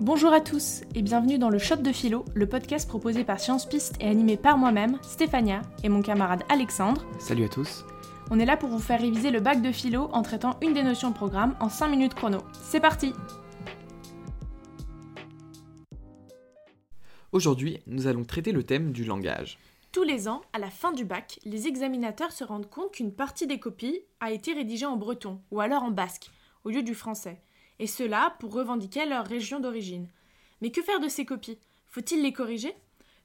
Bonjour à tous et bienvenue dans le Shot de Philo, le podcast proposé par Science Piste et animé par moi-même, Stéphania, et mon camarade Alexandre. Salut à tous. On est là pour vous faire réviser le bac de philo en traitant une des notions de programme en 5 minutes chrono. C'est parti Aujourd'hui, nous allons traiter le thème du langage. Tous les ans, à la fin du bac, les examinateurs se rendent compte qu'une partie des copies a été rédigée en breton ou alors en basque, au lieu du français et cela pour revendiquer leur région d'origine. Mais que faire de ces copies? Faut-il les corriger?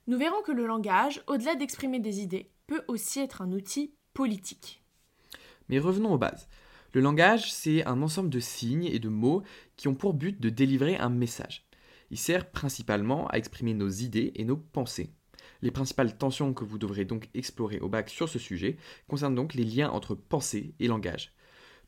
Nous verrons que le langage, au-delà d'exprimer des idées, peut aussi être un outil politique. Mais revenons aux bases. Le langage, c'est un ensemble de signes et de mots qui ont pour but de délivrer un message. Il sert principalement à exprimer nos idées et nos pensées. Les principales tensions que vous devrez donc explorer au bac sur ce sujet concernent donc les liens entre pensée et langage.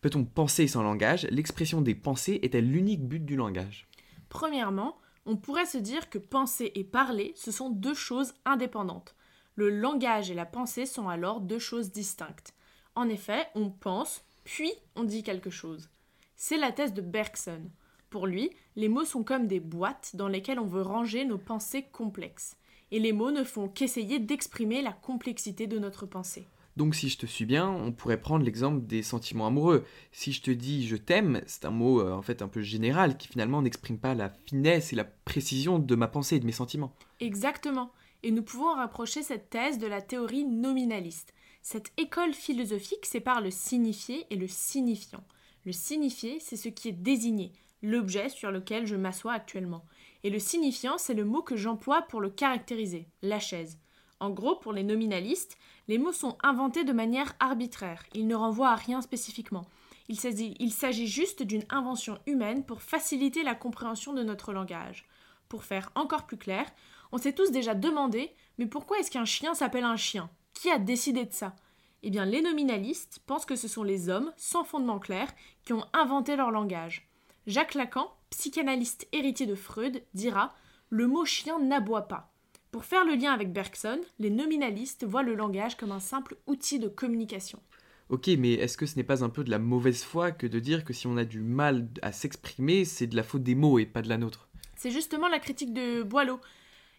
Peut-on penser sans langage? L'expression des pensées est-elle l'unique but du langage? Premièrement, on pourrait se dire que penser et parler, ce sont deux choses indépendantes. Le langage et la pensée sont alors deux choses distinctes. En effet, on pense, puis on dit quelque chose. C'est la thèse de Bergson. Pour lui, les mots sont comme des boîtes dans lesquelles on veut ranger nos pensées complexes. Et les mots ne font qu'essayer d'exprimer la complexité de notre pensée. Donc si je te suis bien, on pourrait prendre l'exemple des sentiments amoureux. Si je te dis je t'aime, c'est un mot euh, en fait un peu général qui finalement n'exprime pas la finesse et la précision de ma pensée et de mes sentiments. Exactement. Et nous pouvons rapprocher cette thèse de la théorie nominaliste. Cette école philosophique sépare le signifié et le signifiant. Le signifié, c'est ce qui est désigné, l'objet sur lequel je m'assois actuellement. Et le signifiant, c'est le mot que j'emploie pour le caractériser, la chaise. En gros, pour les nominalistes, les mots sont inventés de manière arbitraire, ils ne renvoient à rien spécifiquement. Il s'agit juste d'une invention humaine pour faciliter la compréhension de notre langage. Pour faire encore plus clair, on s'est tous déjà demandé mais pourquoi est-ce qu'un chien s'appelle un chien? Qui a décidé de ça? Eh bien, les nominalistes pensent que ce sont les hommes, sans fondement clair, qui ont inventé leur langage. Jacques Lacan, psychanalyste héritier de Freud, dira Le mot chien n'aboie pas. Pour faire le lien avec Bergson, les nominalistes voient le langage comme un simple outil de communication. Ok, mais est-ce que ce n'est pas un peu de la mauvaise foi que de dire que si on a du mal à s'exprimer, c'est de la faute des mots et pas de la nôtre? C'est justement la critique de Boileau.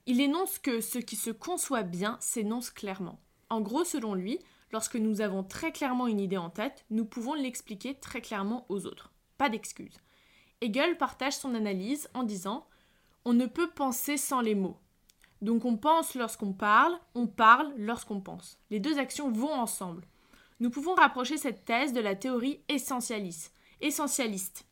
Il énonce que ce qui se conçoit bien s'énonce clairement. En gros, selon lui, lorsque nous avons très clairement une idée en tête, nous pouvons l'expliquer très clairement aux autres. Pas d'excuse. Hegel partage son analyse en disant On ne peut penser sans les mots. Donc on pense lorsqu'on parle, on parle lorsqu'on pense. Les deux actions vont ensemble. Nous pouvons rapprocher cette thèse de la théorie essentialiste,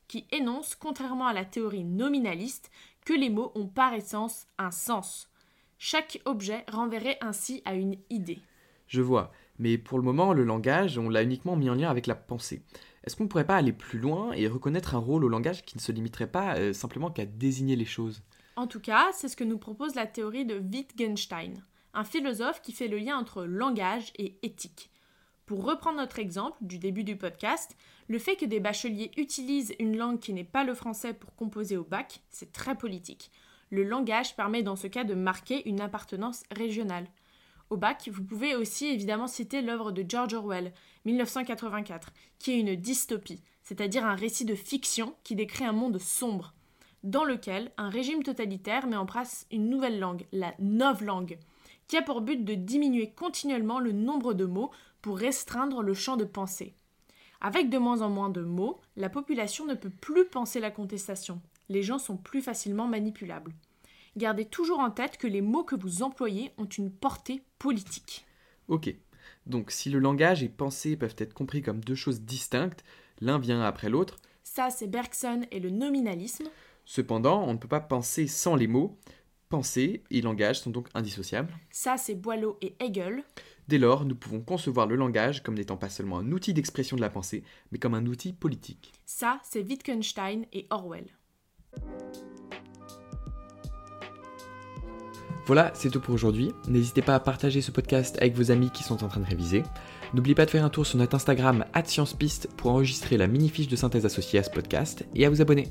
qui énonce, contrairement à la théorie nominaliste, que les mots ont par essence un sens. Chaque objet renverrait ainsi à une idée. Je vois, mais pour le moment, le langage, on l'a uniquement mis en lien avec la pensée. Est-ce qu'on ne pourrait pas aller plus loin et reconnaître un rôle au langage qui ne se limiterait pas euh, simplement qu'à désigner les choses? En tout cas, c'est ce que nous propose la théorie de Wittgenstein, un philosophe qui fait le lien entre langage et éthique. Pour reprendre notre exemple du début du podcast, le fait que des bacheliers utilisent une langue qui n'est pas le français pour composer au bac, c'est très politique. Le langage permet dans ce cas de marquer une appartenance régionale. Au bac, vous pouvez aussi évidemment citer l'œuvre de George Orwell, 1984, qui est une dystopie, c'est-à-dire un récit de fiction qui décrit un monde sombre dans lequel un régime totalitaire met en place une nouvelle langue, la novlangue, qui a pour but de diminuer continuellement le nombre de mots pour restreindre le champ de pensée. Avec de moins en moins de mots, la population ne peut plus penser la contestation. Les gens sont plus facilement manipulables. Gardez toujours en tête que les mots que vous employez ont une portée politique. Ok. Donc si le langage et pensée peuvent être compris comme deux choses distinctes, l'un vient après l'autre. Ça, c'est Bergson et le nominalisme. Cependant, on ne peut pas penser sans les mots. Pensée et langage sont donc indissociables. Ça, c'est Boileau et Hegel. Dès lors, nous pouvons concevoir le langage comme n'étant pas seulement un outil d'expression de la pensée, mais comme un outil politique. Ça, c'est Wittgenstein et Orwell. Voilà, c'est tout pour aujourd'hui. N'hésitez pas à partager ce podcast avec vos amis qui sont en train de réviser. N'oubliez pas de faire un tour sur notre Instagram @sciencepiste pour enregistrer la mini fiche de synthèse associée à ce podcast et à vous abonner.